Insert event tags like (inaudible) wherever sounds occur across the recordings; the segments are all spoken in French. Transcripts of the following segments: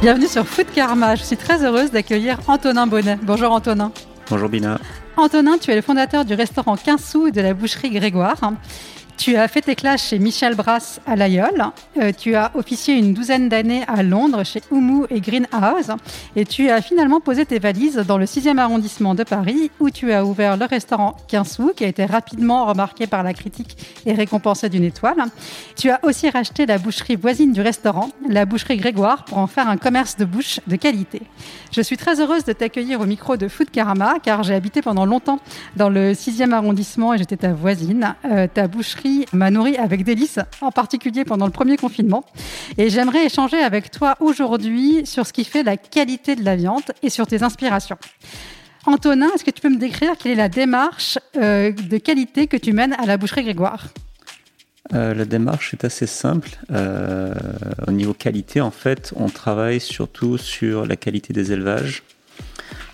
Bienvenue sur Food Karma. Je suis très heureuse d'accueillir Antonin Bonnet. Bonjour Antonin. Bonjour Bina. Antonin, tu es le fondateur du restaurant 15 sous et de la boucherie Grégoire. Tu as fait tes classes chez Michel Brass à l'Aïol. Euh, tu as officié une douzaine d'années à Londres chez Oumu et Greenhouse. Et tu as finalement posé tes valises dans le 6e arrondissement de Paris où tu as ouvert le restaurant 15 sous qui a été rapidement remarqué par la critique et récompensé d'une étoile. Tu as aussi racheté la boucherie voisine du restaurant, la boucherie Grégoire, pour en faire un commerce de bouche de qualité. Je suis très heureuse de t'accueillir au micro de Food Karama car j'ai habité pendant longtemps dans le 6e arrondissement et j'étais ta voisine. Euh, ta boucherie m'a nourri avec délices, en particulier pendant le premier confinement. Et j'aimerais échanger avec toi aujourd'hui sur ce qui fait la qualité de la viande et sur tes inspirations. Antonin, est-ce que tu peux me décrire quelle est la démarche euh, de qualité que tu mènes à la boucherie Grégoire? Euh, la démarche est assez simple. Euh, au niveau qualité, en fait, on travaille surtout sur la qualité des élevages.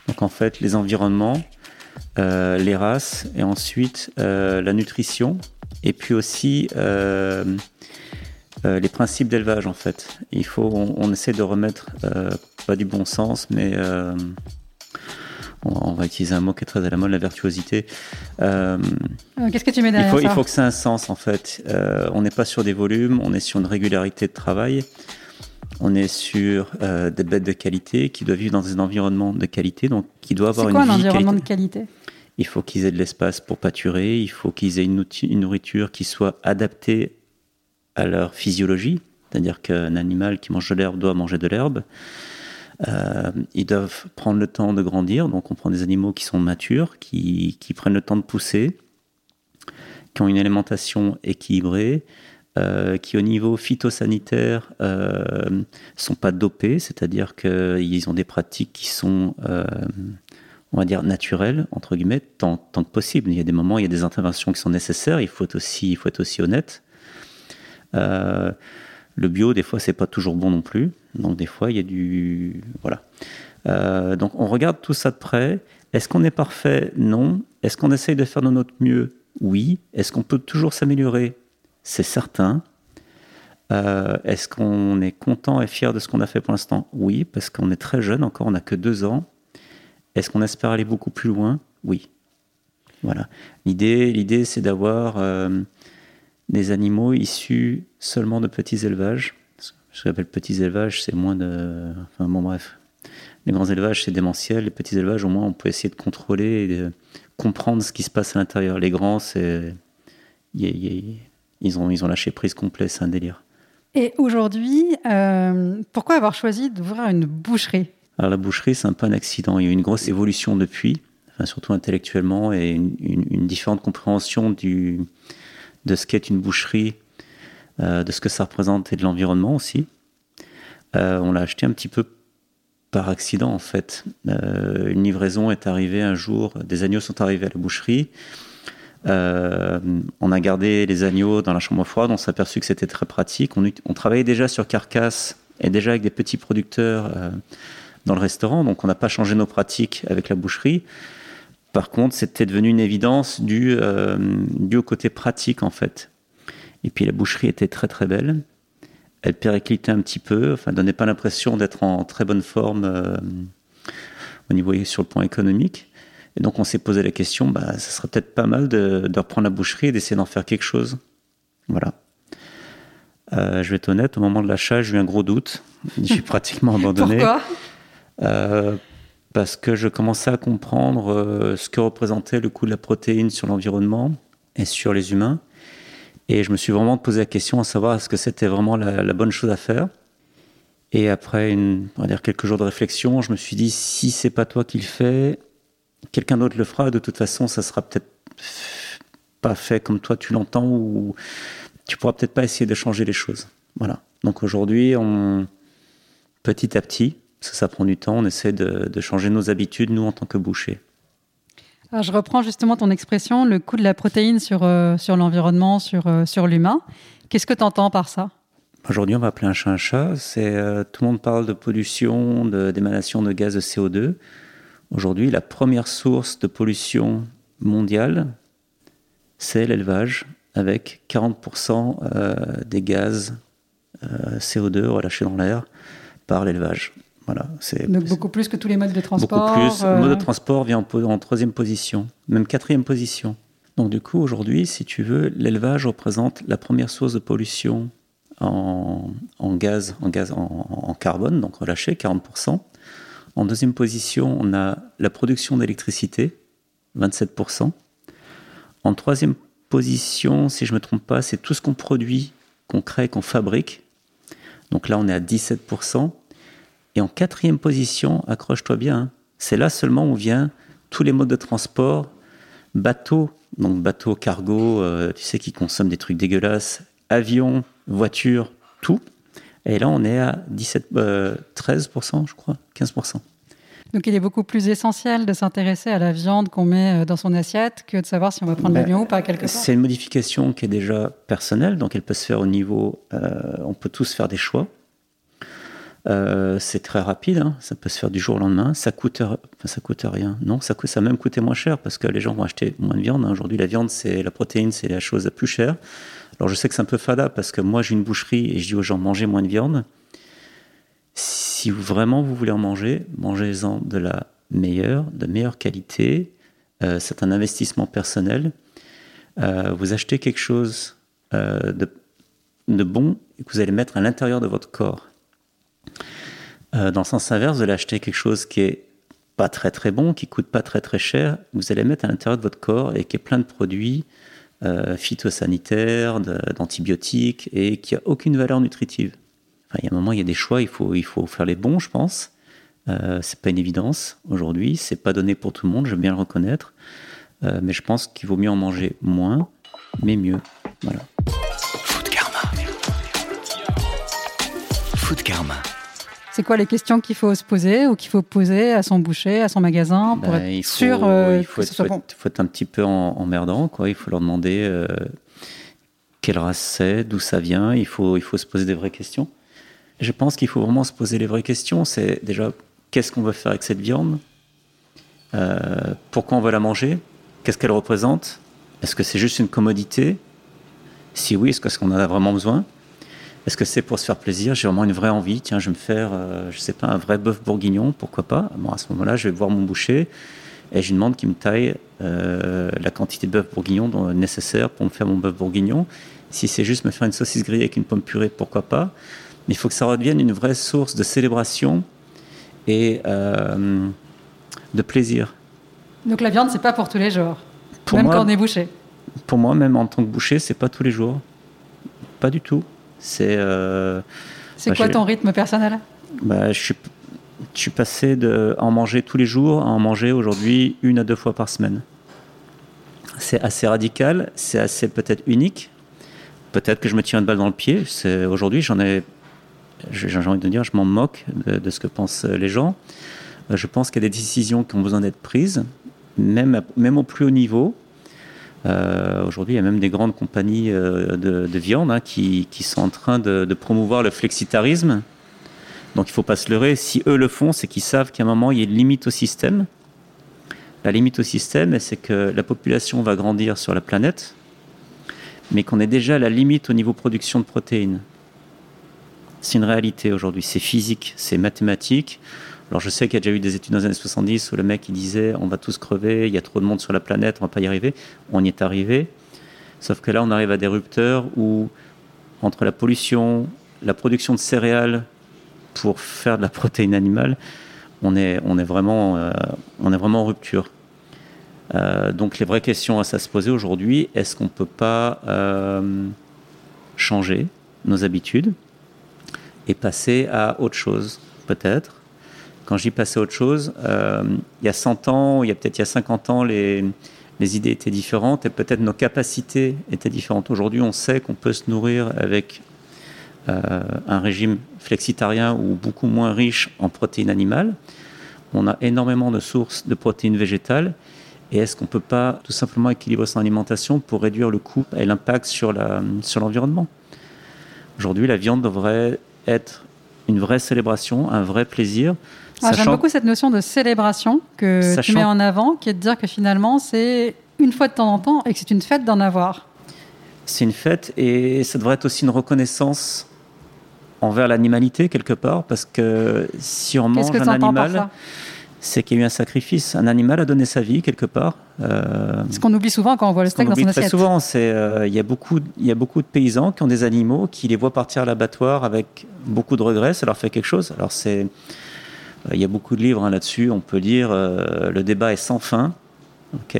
Donc, en fait, les environnements, les races, et ensuite la nutrition, et puis aussi euh, euh, les principes d'élevage, en fait. Il faut, on, on essaie de remettre euh, pas du bon sens, mais on, va utiliser un mot qui est très à la mode, la virtuosité. Euh, Qu'est-ce que tu mets il derrière faut, ça il faut que ça ait un sens en fait. Euh, on n'est pas sur des volumes, on est sur une régularité de travail. On est sur euh, des bêtes de qualité qui doivent vivre dans un environnement de qualité, donc qui doivent avoir C'est quoi une un vie environnement de qualité? Il faut qu'ils aient de l'espace pour pâturer, il faut qu'ils aient une, nourriture qui soit adaptée à leur physiologie, c'est-à-dire qu'un animal qui mange de l'herbe doit manger de l'herbe. Euh, ils doivent prendre le temps de grandir, donc on prend des animaux qui sont matures, qui, qui prennent le temps de pousser, qui ont une alimentation équilibrée, euh, qui au niveau phytosanitaire euh, sont pas dopés, c'est-à-dire qu'ils ont des pratiques qui sont, euh, on va dire, naturelles entre guillemets, tant, tant que possible. Il y a des moments, il y a des interventions qui sont nécessaires. Il faut être aussi, il faut être aussi honnête. Euh, le bio, des fois, c'est pas toujours bon non plus. Donc des fois, il y a du, voilà. Euh, donc on regarde tout ça de près. Est-ce qu'on est parfait? Non. Est-ce qu'on essaye de faire de notre mieux? Oui. Est-ce qu'on peut toujours s'améliorer? C'est certain. Euh, Est-ce qu'on est content et fier de ce qu'on a fait pour l'instant? Oui, parce qu'on est très jeune encore, on n'a que deux ans. Est-ce qu'on espère aller beaucoup plus loin? Oui. Voilà. L'idée, l'idée, c'est d'avoir euh, des animaux issus seulement de petits élevages. Ce que j'appelle petits élevages, c'est moins de. Enfin bon, bref. Les grands élevages, c'est démentiel. Les petits élevages, au moins, on peut essayer de contrôler et de comprendre ce qui se passe à l'intérieur. Les grands, c'est. Ils ont, ils ont lâché prise complet, c'est un délire. Et aujourd'hui, euh, pourquoi avoir choisi d'ouvrir une boucherie? Alors la boucherie, c'est un peu un accident. Il y a eu une grosse évolution depuis, surtout intellectuellement, et une, différente compréhension de ce qu'est une boucherie, euh, de ce que ça représente et de l'environnement aussi. Euh, on l'a acheté un petit peu par accident en fait. Euh, une livraison est arrivée un jour, des agneaux sont arrivés à la boucherie. On a gardé les agneaux dans la chambre froide, on s'est aperçu que c'était très pratique. On, on travaillait déjà sur carcasse et déjà avec des petits producteurs dans le restaurant, donc on n'a pas changé nos pratiques avec la boucherie. Par contre, c'était devenu une évidence due, euh, au côté pratique en fait. Et puis la boucherie était très très belle. Elle périclitait un petit peu, enfin donnait pas l'impression d'être en très bonne forme euh, au niveau sur le point économique. Et donc on s'est posé la question, bah, ça serait peut-être pas mal de, reprendre la boucherie et d'essayer d'en faire quelque chose. Voilà. Euh, je vais être honnête, au moment de l'achat, j'ai eu un gros doute. (laughs) J'ai pratiquement abandonné. Pourquoi? Parce que je commençais à comprendre euh, ce que représentait le coût de la protéine sur l'environnement et sur les humains. Et je me suis vraiment posé la question à savoir est-ce que c'était vraiment la, bonne chose à faire. Et après on va dire quelques jours de réflexion, je me suis dit si c'est pas toi qui le fais, quelqu'un d'autre le fera. De toute façon, ça sera peut-être pas fait comme toi tu l'entends ou tu pourras peut-être pas essayer de changer les choses. Voilà. Donc aujourd'hui, petit à petit, ça, ça prend du temps, on essaie de, de changer nos habitudes, nous, en tant que bouchers. Alors, je reprends justement ton expression, le coût de la protéine sur, euh, sur l'environnement, sur, euh, sur l'humain. Qu'est-ce que tu entends par ça? Aujourd'hui, on va appeler un chat un chat. C'est, euh, tout le monde parle de pollution, de, d'émanation de gaz de CO2. Aujourd'hui, la première source de pollution mondiale, c'est l'élevage, avec 40% des gaz CO2 relâchés dans l'air par l'élevage. Voilà, c'est, Donc beaucoup plus que tous les modes de transport. Beaucoup plus. Le mode de transport vient en, en, troisième position, même quatrième position. Donc du coup, aujourd'hui, si tu veux, l'élevage représente la première source de pollution en, en gaz, en, gaz en, en, carbone, donc relâché, 40%. En deuxième position, on a la production d'électricité, 27%. En troisième position, si je ne me trompe pas, c'est tout ce qu'on produit, qu'on crée, qu'on fabrique. Donc là, on est à 17%. Et en quatrième position, accroche-toi bien, hein, c'est là seulement où vient tous les modes de transport, bateau, donc bateau, cargo, euh, tu sais, qui consomment des trucs dégueulasses, avion, voiture, tout. Et là, on est à 17, 13%, euh, je crois, 15%. Donc il est beaucoup plus essentiel de s'intéresser à la viande qu'on met euh, dans son assiette que de savoir si on va prendre ben, l'avion ou pas quelque part. C'est une modification qui est déjà personnelle, donc elle peut se faire au niveau, on peut tous faire des choix. Euh, c'est très rapide, hein. ça peut se faire du jour au lendemain. Ça coûte, enfin, ça coûte rien. Non, ça, coûte, ça a même coûté moins cher parce que les gens vont acheter moins de viande. Hein. Aujourd'hui, la viande, c'est la protéine, c'est la chose la plus chère. Alors, je sais que c'est un peu fada parce que moi, j'ai une boucherie et je dis aux gens mangez moins de viande. Si vraiment vous voulez en manger, mangez-en de la meilleure, de meilleure qualité. Euh, c'est un investissement personnel. Euh, vous achetez quelque chose de, de bon et que vous allez mettre à l'intérieur de votre corps euh, dans le sens inverse, vous allez acheter quelque chose qui est pas très très bon, qui coûte pas très très cher, vous allez mettre à l'intérieur de votre corps et qui est plein de produits euh, phytosanitaires, d'antibiotiques et qui a aucune valeur nutritive. Enfin, il y a un moment, il y a des choix, il faut, il faut faire les bons, je pense. Euh, c'est pas une évidence aujourd'hui, c'est pas donné pour tout le monde, je veux bien le reconnaître, euh, mais je pense qu'il vaut mieux en manger moins, mais mieux. Voilà. Food Karma. C'est quoi les questions qu'il faut se poser ou qu'il faut poser à son boucher, à son magasin pour ben, être sûr euh, il faut, que ce soit bon Il faut être un petit peu emmerdant, quoi. Il faut leur demander euh, quelle race c'est, d'où ça vient. Il faut, il faut se poser des vraies questions. Je pense qu'il faut vraiment se poser les vraies questions. C'est déjà qu'est-ce qu'on veut faire avec cette viande? Euh, Pourquoi on veut la manger? Qu'est-ce qu'elle représente? Est-ce que c'est juste une commodité? Si oui, est-ce qu'on en a vraiment besoin? Est-ce que c'est pour se faire plaisir? J'ai vraiment une vraie envie. Tiens, je vais me faire, euh, je sais pas, un vrai bœuf bourguignon, pourquoi pas? Bon, à ce moment-là, je vais voir mon boucher et je lui demande qu'il me taille euh, la quantité de bœuf bourguignon nécessaire pour me faire mon bœuf bourguignon. Si c'est juste me faire une saucisse grillée avec une pomme purée, pourquoi pas? Mais il faut que ça redevienne une vraie source de célébration et euh, de plaisir. Donc la viande, c'est pas pour tous les jours, même quand on est boucher. Pour moi, même en tant que boucher, c'est pas tous les jours, pas du tout. C'est. Euh, bah, quoi ton rythme personnel? Bah, je, suis, je suis passé de en manger tous les jours à en manger aujourd'hui une à deux fois par semaine. C'est assez radical, c'est assez peut-être unique. Peut-être que je me tire une balle dans le pied. Aujourd'hui, j'en ai, j'ai envie de dire, je m'en moque de, de, ce que pensent les gens. Euh, je pense qu'il y a des décisions qui ont besoin d'être prises, même, même au plus haut niveau. Euh, aujourd'hui, il y a même des grandes compagnies euh, de, viande hein, qui, sont en train de, promouvoir le flexitarisme. Donc il ne faut pas se leurrer. Si eux le font, c'est qu'ils savent qu'à un moment, il y a une limite au système. La limite au système, c'est que la population va grandir sur la planète, mais qu'on est déjà à la limite au niveau production de protéines. C'est une réalité aujourd'hui. C'est physique, c'est mathématique. Alors je sais qu'il y a déjà eu des études dans les années 70 où le mec il disait on va tous crever, il y a trop de monde sur la planète, on va pas y arriver. On y est arrivé. Sauf que là on arrive à des rupteurs où entre la pollution, la production de céréales pour faire de la protéine animale, on est, on est, vraiment, euh, on est vraiment en rupture. Euh, donc les vraies questions à se poser aujourd'hui, est-ce qu'on ne peut pas euh, changer nos habitudes et passer à autre chose peut-être? Quand j'y passais autre chose, euh, il y a 100 ans, il y a peut-être il y a 50 ans, les, les idées étaient différentes et peut-être nos capacités étaient différentes. Aujourd'hui, on sait qu'on peut se nourrir avec euh, un régime flexitarien ou beaucoup moins riche en protéines animales. On a énormément de sources de protéines végétales. Et est-ce qu'on ne peut pas tout simplement équilibrer son alimentation pour réduire le coût et l'impact sur l'environnement sur Aujourd'hui, la viande devrait être une vraie célébration, un vrai plaisir. Ah, j'aime beaucoup cette notion de célébration que tu mets en avant, qui est de dire que finalement, c'est une fois de temps en temps et que c'est une fête d'en avoir. C'est une fête et ça devrait être aussi une reconnaissance envers l'animalité quelque part, parce que si on mange un animal, c'est qu'il y a eu un sacrifice. Un animal a donné sa vie quelque part. Euh, ce qu'on oublie souvent quand on voit le steak dans son assiette. Très souvent, c'est euh, il y a beaucoup il y a beaucoup de paysans qui ont des animaux qui les voient partir à l'abattoir avec beaucoup de regrets. Ça leur fait quelque chose. Alors c'est il y a beaucoup de livres hein, là-dessus. On peut lire le débat est sans fin.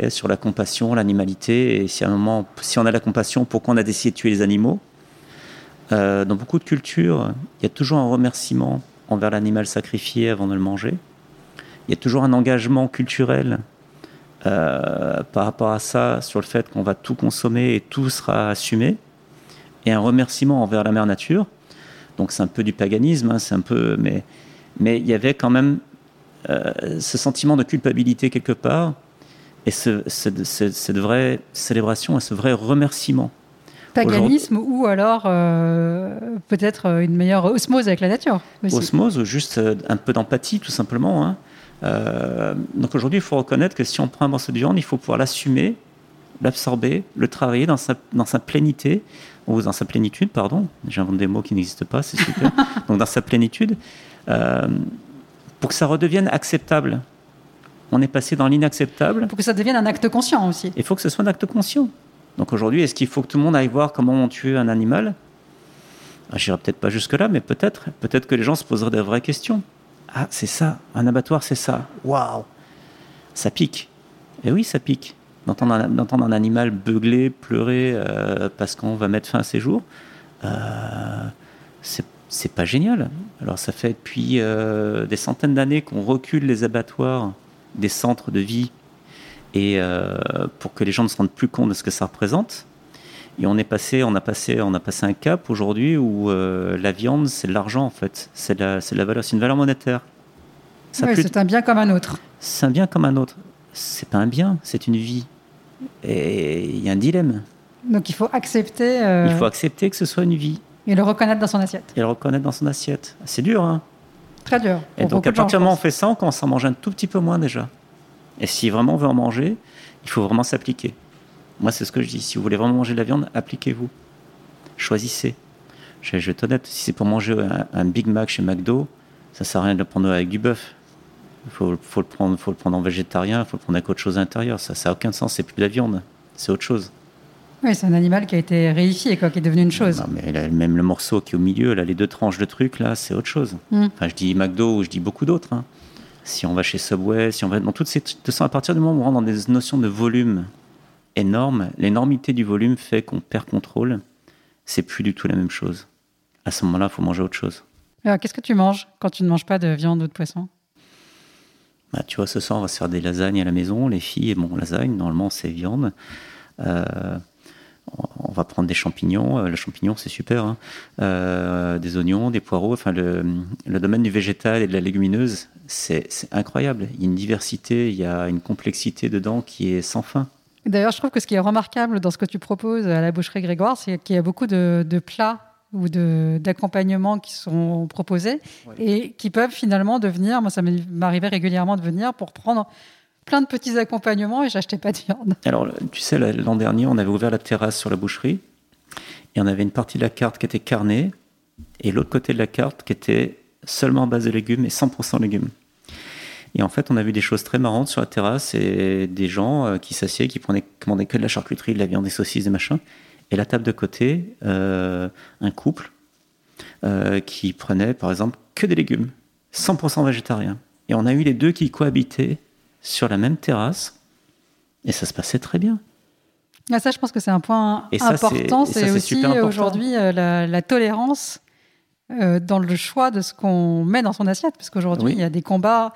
sur la compassion, l'animalité, et si à un moment, si on a la compassion, pourquoi on a décidé de tuer les animaux? Dans beaucoup de cultures, il y a toujours un remerciement envers l'animal sacrifié avant de le manger il y a toujours un engagement culturel euh, par rapport à ça, sur le fait qu'on va tout consommer et tout sera assumé, et un remerciement envers la mère nature. Donc c'est un peu du paganisme, hein, c'est un peu, mais mais il y avait quand même euh, ce sentiment de culpabilité quelque part et ce, cette vraie célébration et ce vrai remerciement. Paganisme ou alors euh, peut-être une meilleure osmose avec la nature. Osmose ou juste un peu d'empathie tout simplement. Hein. Euh, donc aujourd'hui, il faut reconnaître que si on prend un morceau de viande, il faut pouvoir l'assumer, l'absorber, le travailler dans sa, dans sa plénité, ou dans sa plénitude, pardon. J'invente des mots qui n'existent pas, c'est super. (laughs) donc dans sa plénitude, euh, pour que ça redevienne acceptable. On est passé dans l'inacceptable. Pour que ça devienne un acte conscient aussi. Il faut que ce soit un acte conscient. Donc aujourd'hui, est-ce qu'il faut que tout le monde aille voir comment on tue un animal? Ah, J'irai peut-être pas jusque-là, mais peut-être. Peut-être que les gens se poseraient des vraies questions. Ah, c'est ça, un abattoir, c'est ça. Waouh Ça pique. Et oui, ça pique. D'entendre un, animal beugler, pleurer euh, parce qu'on va mettre fin à ses jours, euh, c'est pas génial. Alors, ça fait depuis euh, des centaines d'années qu'on recule les abattoirs des centres de vie et pour que les gens ne se rendent plus compte de ce que ça représente. Et on est passé, on a passé, on a passé un cap aujourd'hui où euh, la viande, c'est de l'argent en fait, c'est la, la valeur, c'est une valeur monétaire. c'est un bien comme un autre. C'est un bien comme un autre. C'est pas un bien, c'est une vie. Et il y a un dilemme. Donc il faut accepter. Euh, il faut accepter que ce soit une vie. Et le reconnaître dans son assiette. Et le reconnaître dans son assiette. C'est dur, hein. Très dur. Et donc à partir du moment où on fait ça, on commence à en manger un tout petit peu moins déjà. Et si vraiment on veut en manger, il faut vraiment s'appliquer. Moi, c'est ce que je dis. Si vous voulez vraiment manger de la viande, appliquez-vous. Choisissez. Je, vais être honnête, si c'est pour manger un, Big Mac chez McDo, ça sert à rien de le prendre avec du bœuf. Il faut, le prendre, faut le prendre en végétarien, il faut le prendre avec autre chose à l'intérieur. Ça n'a aucun sens, c'est plus de la viande, c'est autre chose. Oui, c'est un animal qui a été réifié, quoi, qui est devenu une chose. Non, mais même le morceau qui est au milieu, là, les deux tranches de trucs, là, c'est autre chose. Hmm. Enfin, je dis McDo ou je dis beaucoup d'autres. Hein. Si on va chez Subway, si on va dans toutes ces... À partir du moment où on rentre dans des notions de volume, énorme. L'énormité du volume fait qu'on perd contrôle. C'est plus du tout la même chose. À ce moment-là, il faut manger autre chose. qu'est-ce que tu manges quand tu ne manges pas de viande ou de poisson? Bah, Tu vois, ce soir, on va se faire des lasagnes à la maison. Les filles, bon, lasagne, normalement, c'est viande. Euh, on va prendre des champignons. Euh, le champignon, c'est super. Hein. Euh, des oignons, des poireaux. Enfin, le, le, domaine du végétal et de la légumineuse, c'est incroyable. Il y a une diversité, il y a une complexité dedans qui est sans fin. D'ailleurs, je trouve que ce qui est remarquable dans ce que tu proposes à la boucherie Grégoire, c'est qu'il y a beaucoup de, plats ou d'accompagnements qui sont proposés et qui peuvent finalement devenir, moi ça m'arrivait régulièrement de venir pour prendre plein de petits accompagnements et j'achetais pas de viande. Alors tu sais, l'an dernier, on avait ouvert la terrasse sur la boucherie et on avait une partie de la carte qui était carnée et l'autre côté de la carte qui était seulement base de légumes et 100% légumes. Et en fait, on a vu des choses très marrantes sur la terrasse et des gens euh, qui s'assiedent, qui prenaient, commandaient que de la charcuterie, de la viande, des saucisses, des machins. Et la table de côté, euh, un couple euh, qui prenait, par exemple, que des légumes, 100% végétarien. Et on a eu les deux qui cohabitaient sur la même terrasse et ça se passait très bien. Ah, ça, je pense que c'est un point important. C'est aussi aujourd'hui la, la, tolérance dans le choix de ce qu'on met dans son assiette, parce qu'aujourd'hui, il y a des combats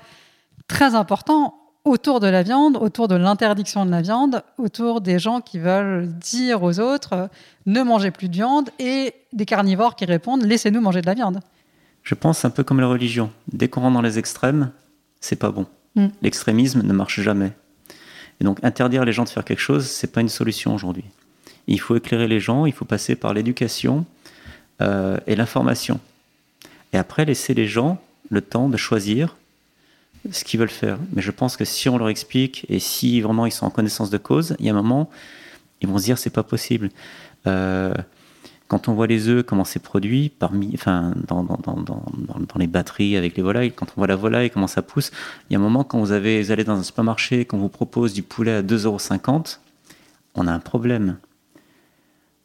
très important autour de la viande, autour de l'interdiction de la viande, autour des gens qui veulent dire aux autres euh, ne mangez plus de viande et des carnivores qui répondent laissez-nous manger de la viande. Je pense un peu comme la religion. Dès qu'on rentre dans les extrêmes, c'est pas bon. Mm. L'extrémisme ne marche jamais. Et donc interdire les gens de faire quelque chose, c'est pas une solution aujourd'hui. Il faut éclairer les gens, il faut passer par l'éducation euh, et l'information. Et après laisser les gens le temps de choisir ce qu'ils veulent faire. Mais je pense que si on leur explique et si vraiment ils sont en connaissance de cause, il y a un moment, ils vont se dire c'est pas possible. Euh, quand on voit les œufs, comment c'est produit, parmi, enfin, dans, dans, dans, dans, les batteries avec les volailles, quand on voit la volaille, comment ça pousse, il y a un moment, quand vous, avez, allez dans un supermarché, qu'on vous propose du poulet à 2,50€, on a un problème.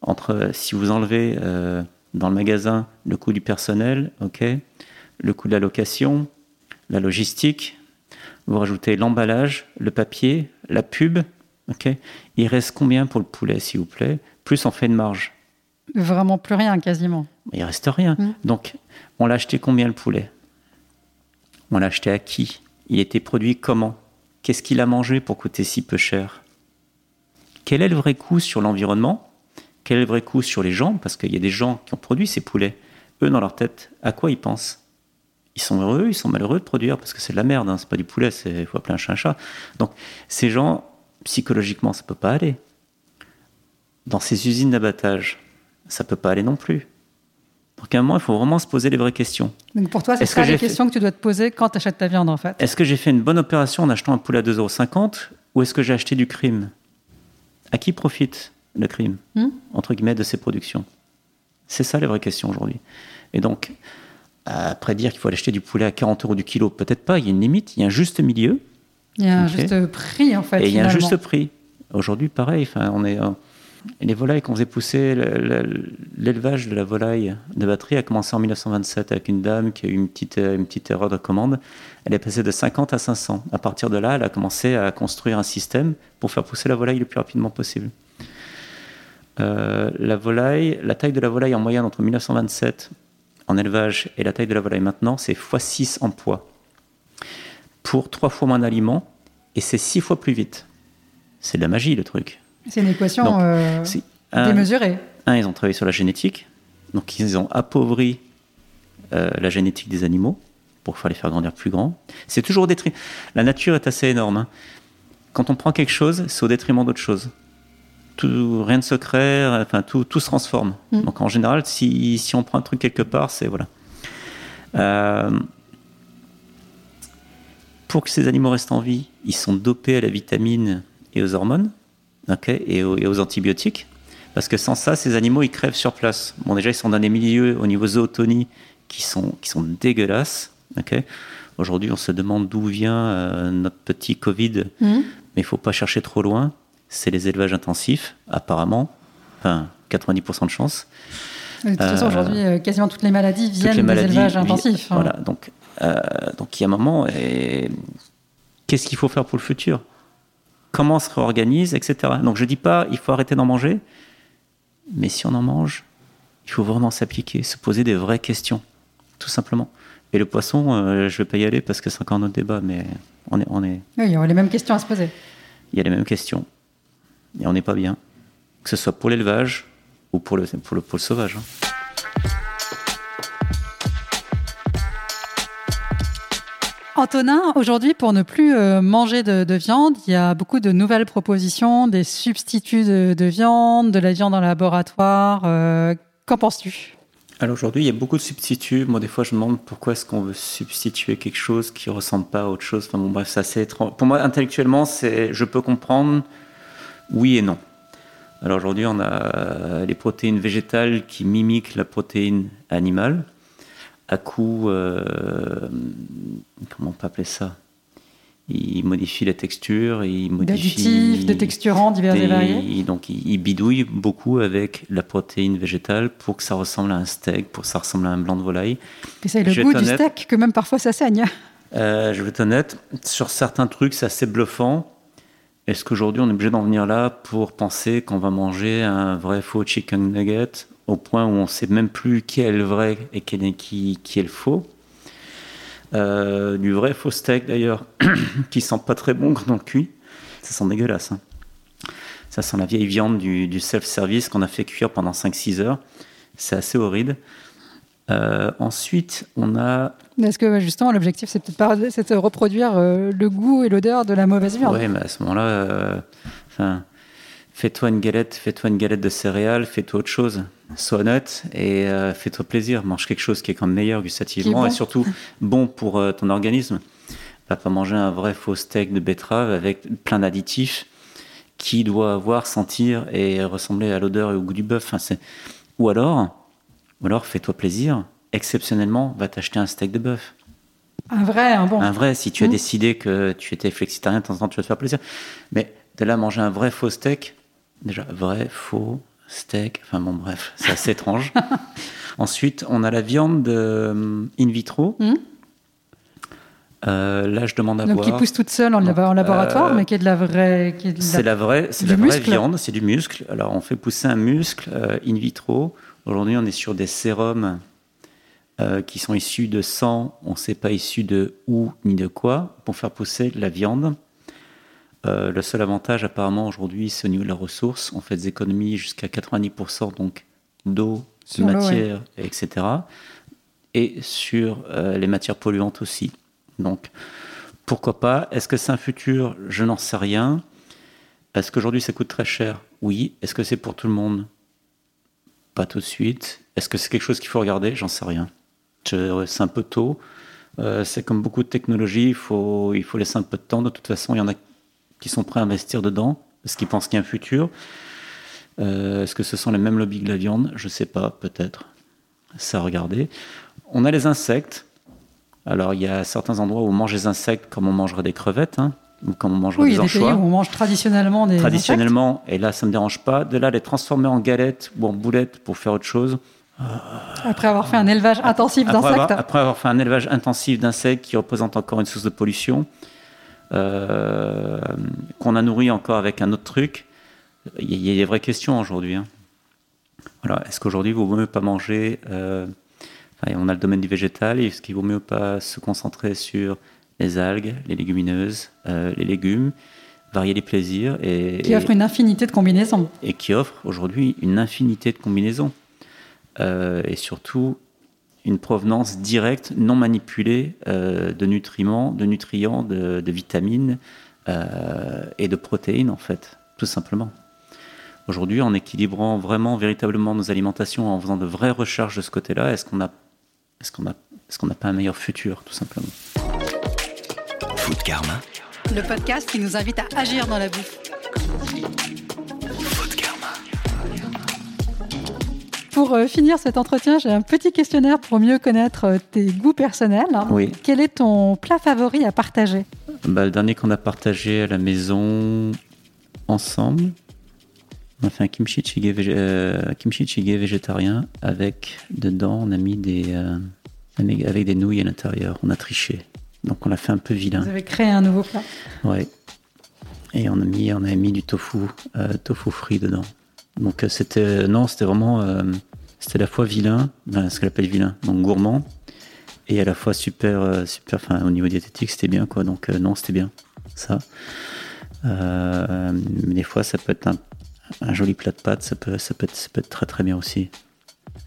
Entre si vous enlevez euh, dans le magasin le coût du personnel, le coût de la location, la logistique, vous rajoutez l'emballage, le papier, la pub, ok, il reste combien pour le poulet, s'il vous plaît Plus on fait de marge. Vraiment plus rien, quasiment. Il reste rien. Mmh. Donc, on l'a acheté combien le poulet? On l'a acheté à qui? Il était produit comment? Qu'est-ce qu'il a mangé pour coûter si peu cher? Quel est le vrai coût sur l'environnement? Quel est le vrai coût sur les gens? Parce qu'il y a des gens qui ont produit ces poulets. Eux, dans leur tête, à quoi ils pensent? Ils sont heureux, ils sont malheureux de produire parce que c'est de la merde, hein. c'est pas du poulet, il faut appeler un chat un chat. Donc, ces gens, psychologiquement, ça peut pas aller. Dans ces usines d'abattage, ça peut pas aller non plus. Donc à un moment, il faut vraiment se poser les vraies questions. Donc pour toi, c'est ça les questions que tu dois te poser quand tu achètes ta viande en fait. Est-ce que j'ai fait une bonne opération en achetant un poulet à 2,50€ ou est-ce que j'ai acheté du crime? À qui profite le crime, hmm? entre guillemets, de ces productions? C'est ça les vraies questions aujourd'hui. Et donc, après dire qu'il faut aller acheter du poulet à 40 euros du kilo, peut-être pas, il y a une limite, il y a un juste milieu. Il y a un juste prix en fait. Et il y a un juste prix. Aujourd'hui, pareil, on est les volailles qu'on faisait pousser, l'élevage de la volaille de batterie a commencé en 1927 avec une dame qui a eu une petite, une petite erreur de commande. Elle est passée de 50 à 500. À partir de là, elle a commencé à construire un système pour faire pousser la volaille le plus rapidement possible. Euh, la volaille, la taille de la volaille en moyenne entre 1927 en élevage et la taille de la volaille maintenant, c'est x6 en poids. Pour trois fois moins d'aliments et c'est six fois plus vite. C'est de la magie le truc. C'est une équation euh, démesurée. Un, ils ont travaillé sur la génétique. Donc, ils ont appauvri euh, la génétique des animaux pour les faire grandir plus grands. C'est toujours au détriment. La nature est assez énorme. Hein. Quand on prend quelque chose, c'est au détriment d'autre chose. Tout, rien de secret, enfin, tout, tout se transforme. Mm. Donc, en général, si, si, on prend un truc quelque part, c'est. Voilà. Euh, pour que ces animaux restent en vie, ils sont dopés à la vitamine et aux hormones et, aux, antibiotiques. Parce que sans ça, ces animaux, ils crèvent sur place. Bon, déjà, ils sont dans des milieux au niveau zootonie qui sont, qui sont dégueulasses. Aujourd'hui, on se demande d'où vient euh, notre petit Covid, mmh. mais il ne faut pas chercher trop loin. C'est les élevages intensifs, apparemment. Enfin, 90% de chance. De toute façon, aujourd'hui, euh, quasiment toutes les maladies viennent des élevages intensifs. Hein. Voilà, donc, euh, donc il y a un moment, qu'est-ce qu'il faut faire pour le futur? Comment on se réorganise, etc. Donc je dis pas il faut arrêter d'en manger, mais si on en mange, il faut vraiment s'appliquer, se poser des vraies questions, tout simplement. Et le poisson, euh, je vais pas y aller parce que c'est encore un autre débat, mais on est, on est. Oui, il y a les mêmes questions à se poser. Il y a les mêmes questions, et on n'est pas bien, que ce soit pour l'élevage ou pour le, pour le, pour sauvage. Hein. Antonin, aujourd'hui, pour ne plus euh, manger de, viande, il y a beaucoup de nouvelles propositions, des substituts de, viande, de la viande en laboratoire. Euh, qu'en penses-tu? Alors aujourd'hui, il y a beaucoup de substituts. Moi, des fois, je me demande pourquoi est-ce qu'on veut substituer quelque chose qui ressemble pas à autre chose. Enfin bon, bref, c'est étrange. Pour moi, intellectuellement, c'est, je peux comprendre oui et non. Alors aujourd'hui, on a les protéines végétales qui mimiquent la protéine animale à coup, euh, comment on peut appeler ça? Il modifie la texture, il modifie d'additifs, de texturants divers et variés. Donc il, bidouille beaucoup avec la protéine végétale pour que ça ressemble à un steak, pour que ça ressemble à un blanc de volaille. Et c'est le goût du steak que même parfois ça saigne. (laughs) Euh, je vais être honnête, sur certains trucs c'est assez bluffant. Est-ce qu'aujourd'hui on est obligé d'en venir là pour penser qu'on va manger un vrai faux chicken nugget au point où on ne sait même plus qui est le vrai et qui, qui, qui est le faux. Euh, du vrai faux steak d'ailleurs, (coughs) qui sent pas très bon (laughs) quand on le cuit. Ça sent dégueulasse. hein. Ça sent la vieille viande du, du self-service qu'on a fait cuire pendant 5-6 heures. C'est assez horrible. Euh, ensuite, on a. Est-ce que justement l'objectif c'est peut-être pas c'est de reproduire euh, le goût et l'odeur de la mauvaise viande? Ouais, mais à ce moment-là, enfin, fais-toi une galette, fais-toi une galette de céréales, fais-toi autre chose. Sois honnête et euh, fais-toi plaisir. Mange quelque chose qui est quand même meilleur gustativement bon. et surtout (laughs) bon pour euh, ton organisme. Va pas manger un vrai faux steak de betterave avec plein d'additifs qui doit avoir, sentir et ressembler à l'odeur et au goût du bœuf. Enfin, ou alors, ou alors fais-toi plaisir. Exceptionnellement, va t'acheter un steak de bœuf. Un vrai, un bon. Un vrai, si tu as Mhm. décidé que tu étais flexitarien, de temps en temps, tu vas te faire plaisir. Mais de là, manger un vrai faux steak, déjà, vrai, faux, steak, enfin bon, bref, c'est assez étrange. (laughs) Ensuite, on a la viande de, euh, in vitro. Mhm. Euh, là, je demande à Donc voir. qui pousse toute seule en, labo- en laboratoire, Euh, mais qui est de la vraie. Qui est de la- C'est la vraie, c'est la vraie muscle. viande, c'est du muscle. Alors, on fait pousser un muscle in vitro. Aujourd'hui, on est sur des sérums qui sont issus de sang. On ne sait pas issus de où ni de quoi pour faire pousser la viande. Euh, le seul avantage, apparemment, aujourd'hui, c'est au niveau de la ressource. On fait des économies jusqu'à 90% donc d'eau, de matière, etc. Et sur euh, les matières polluantes aussi. Donc, pourquoi pas? Est-ce que c'est un futur? Je n'en sais rien. Est-ce qu'aujourd'hui ça coûte très cher? Oui. Est-ce que c'est pour tout le monde? Pas tout de suite. Est-ce que c'est quelque chose qu'il faut regarder? J'en sais rien. C'est un peu tôt. Euh, c'est comme beaucoup de technologies, il faut, il faut laisser un peu de temps. De toute façon, il y en a qui sont prêts à investir dedans parce qu'ils pensent qu'il y a un futur. Euh, Est-ce que ce sont les mêmes lobbies que la viande? Je ne sais pas, peut-être. Ça à regarder. On a les insectes. Alors, il y a certains endroits où on mange des insectes comme on mangerait des crevettes, hein, ou comme on mangerait Oui, il y des a des pays où anchois. on mange traditionnellement des. Traditionnellement, et là, ça ne me dérange pas. De là, les transformer en galettes ou en boulettes pour faire autre chose. insectes. Après avoir fait un élevage intensif Après avoir, d'insectes. après avoir fait un élevage intensif d'insectes qui représente encore une source de pollution, euh, qu'on a nourri encore avec un autre truc, il y, a- il y a des vraies questions aujourd'hui. hein. Voilà. Est-ce qu'aujourd'hui, il vaut mieux pas manger euh, enfin, On a le domaine du végétal. Est-ce qu'il vaut mieux pas se concentrer sur les algues, les légumineuses, euh, les légumes, varier les plaisirs et, Qui offre une infinité de combinaisons. et qui offre aujourd'hui une infinité de combinaisons. Et surtout une provenance directe, non manipulée euh, de nutriments, de nutrients, de, de vitamines euh, et de protéines, en fait, tout simplement. Aujourd'hui, en équilibrant vraiment, véritablement nos alimentations, en faisant de vraies recherches de ce côté-là, est-ce qu'on a, est-ce qu'on a, est-ce qu'on n'a pas un meilleur futur, tout simplement? Food Karma. Le podcast qui nous invite à agir dans la bouffe. Pour euh, finir cet entretien, j'ai un petit questionnaire pour mieux connaître euh, tes goûts personnels. Oui. Quel est ton plat favori à partager? Bah, le dernier qu'on a partagé à la maison ensemble, on a fait un kimchi jjigae, végé- euh, kimchi jjigae végétarien avec dedans on a mis des euh, avec avec des nouilles à l'intérieur. On a triché, donc on l'a fait un peu vilain. Vous avez créé un nouveau plat. Ouais. Et on a mis on a mis du tofu euh, tofu frit dedans. Donc euh, c'était non c'était vraiment euh, c'était à la fois vilain, ce qu'elle appelle vilain, donc gourmand et à la fois super euh, super. Enfin au niveau diététique c'était bien quoi. Donc euh, non c'était bien ça. Euh, mais des fois ça peut être un, un joli plat de pâtes, ça peut ça peut être ça peut être très très bien aussi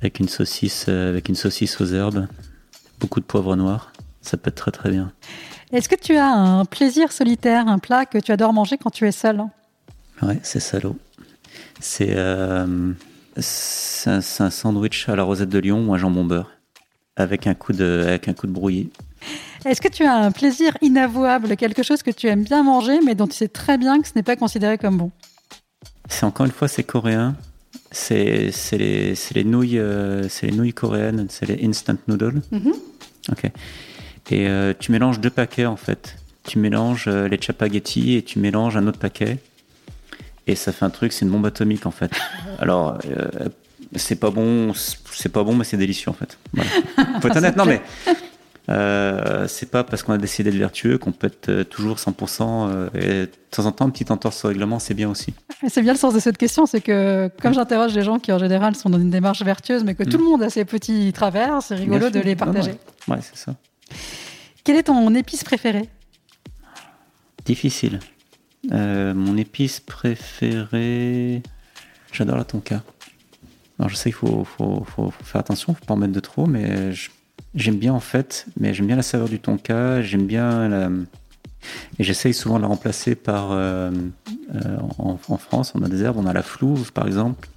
avec une saucisse euh, avec une saucisse aux herbes, beaucoup de poivre noir, ça peut être très très bien. Est-ce que tu as un plaisir solitaire, un plat que tu adores manger quand tu es seul? Ouais, c'est salaud. C'est euh, c'est un, sandwich à la rosette de Lyon ou un jambon beurre avec un coup de avec un coup de brouillé. Est-ce que tu as un plaisir inavouable, quelque chose que tu aimes bien manger, mais dont tu sais très bien que ce n'est pas considéré comme bon? C'est encore une fois c'est coréen. C'est les c'est les nouilles euh, c'est les nouilles coréennes, c'est les instant noodles. Mhm. Ok. Et euh, tu mélanges deux paquets en fait. Tu mélanges les chapaghetti et tu mélanges un autre paquet. Et ça fait un truc, c'est une bombe atomique en fait. (laughs) Alors, euh, c'est pas bon, c'est pas bon, mais c'est délicieux en fait. Voilà. Faut être honnête, non mais (laughs) euh, c'est pas parce qu'on a décidé d'être vertueux qu'on peut être euh, toujours 100%. euh, et de temps en temps, une petite entorse au règlement, c'est bien aussi. C'est bien le sens de cette question, c'est que comme j'interroge des gens qui en général sont dans une démarche vertueuse, mais que tout le monde a ses petits travers, c'est rigolo Mm. De les Non, non. partager. Ouais, c'est ça. Quelle est ton épice préférée Difficile. Euh, mon épice préférée, j'adore la tonka. Alors je sais qu'il faut, faut, faut, faire attention, faut pas en mettre de trop, mais j'aime bien en fait, mais j'aime bien la saveur du tonka, j'aime bien la... Et j'essaye souvent de la remplacer par... Euh, euh, en, France, on a des herbes, on a la flouve par exemple,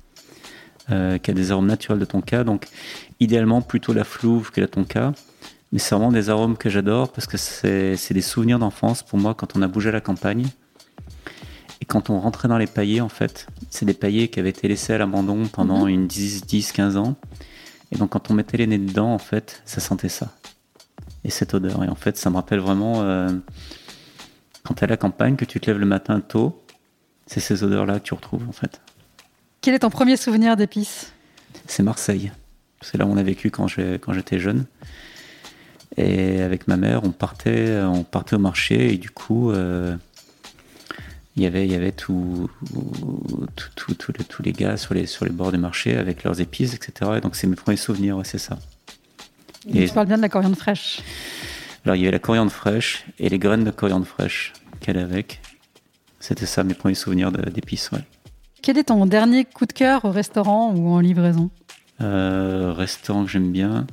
qui a des arômes naturels de tonka, donc idéalement plutôt la flouve que la tonka. Mais c'est vraiment des arômes que j'adore parce que c'est des souvenirs d'enfance pour moi quand on a bougé à la campagne. Et quand on rentrait dans les paillets, en fait, c'est des paillets qui avaient été laissés à l'abandon pendant mhm. une 10, 10, 15 ans. Et donc quand on mettait les nez dedans, en fait, ça sentait ça. Et cette odeur. Et en fait, ça me rappelle vraiment euh, quand tu es à la campagne, que tu te lèves le matin tôt, c'est ces odeurs-là que tu retrouves, en fait. Quel est ton premier souvenir d'épices? C'est Marseille. C'est là où on a vécu quand j'étais jeune. Et avec ma mère, on partait, on partait au marché et du coup, euh, il y avait, il y avait tout, tout, tout, tous les gars sur les, sur les bords du marché avec leurs épices, etc. Et donc c'est mes premiers souvenirs, c'est ça. Et, tu parles bien de la coriandre fraîche. Alors il y avait la coriandre fraîche et les graines de coriandre fraîche qu'elle avait avec. C'était ça mes premiers souvenirs d'épices, ouais. Quel est ton dernier coup de cœur au restaurant ou en livraison? Euh, Restaurant que j'aime bien,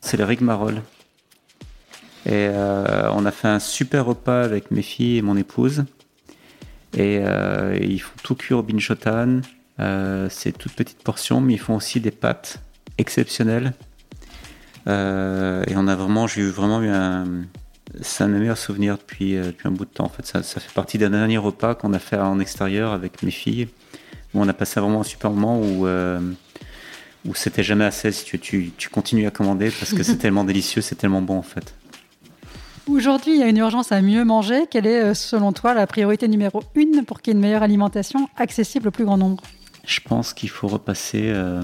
c'est le Rigmarole. Et euh, on a fait un super repas avec mes filles et mon épouse. Et euh, ils font tout cuire au binchotan. Euh, c'est toute petite portion, mais ils font aussi des pâtes exceptionnelles. et on a vraiment, j'ai eu vraiment eu un, c'est un de mes meilleurs souvenirs depuis, depuis un bout de temps. En fait, ça, ça fait partie d'un dernier repas qu'on a fait en extérieur avec mes filles, où on a passé vraiment un super moment où où c'était jamais assez. Si tu, tu, tu continues à commander parce que c'est (laughs) tellement délicieux, c'est tellement bon en fait. Aujourd'hui, il y a une urgence à mieux manger. Quelle est, euh, selon toi, la priorité numéro une pour qu'il y ait une meilleure alimentation accessible au plus grand nombre? Je pense qu'il faut repasser, euh,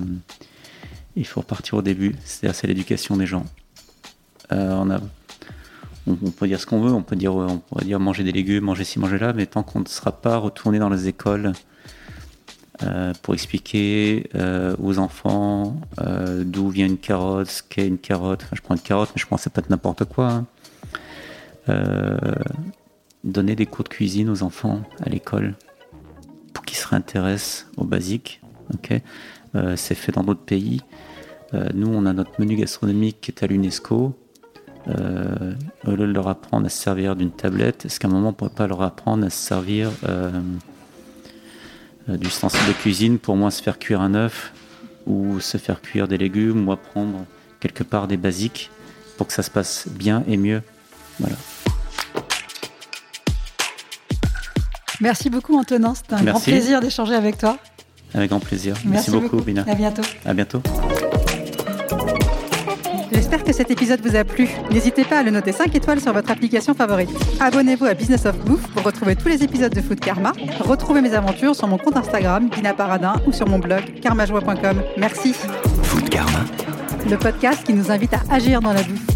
il faut repartir au début, c'est-à-dire c'est l'éducation des gens. Euh, on, peut dire ce qu'on veut, on peut dire, on pourrait dire manger des légumes, manger ci, manger là, mais tant qu'on ne sera pas retourné dans les écoles pour expliquer aux enfants d'où vient une carotte, ce qu'est une carotte. Enfin, je prends une carotte, mais je pense que ça peut être n'importe quoi. Hein. Euh, donner des cours de cuisine aux enfants à l'école pour qu'ils se réintéressent aux basiques. Euh, c'est fait dans d'autres pays. Euh, nous, on a notre menu gastronomique qui est à l'UNESCO. au lieu de leur apprendre à se servir d'une tablette, est-ce qu'à un moment on ne pourrait pas leur apprendre à se servir d'ustensiles de cuisine pour moins se faire cuire un œuf ou se faire cuire des légumes ou apprendre quelque part des basiques pour que ça se passe bien et mieux voilà. Merci beaucoup Antonin, c'était un grand plaisir d'échanger avec toi. Avec grand plaisir. Merci, beaucoup, Bina. À bientôt. À bientôt. J'espère que cet épisode vous a plu. N'hésitez pas à le noter 5 étoiles sur votre application favorite. Abonnez-vous à Business of Bouffe pour retrouver tous les épisodes de Food Karma. Retrouvez mes aventures sur mon compte Instagram, Bina Paradin, ou sur mon blog karmajoie.com. Merci. Food Karma. Le podcast qui nous invite à agir dans la bouffe.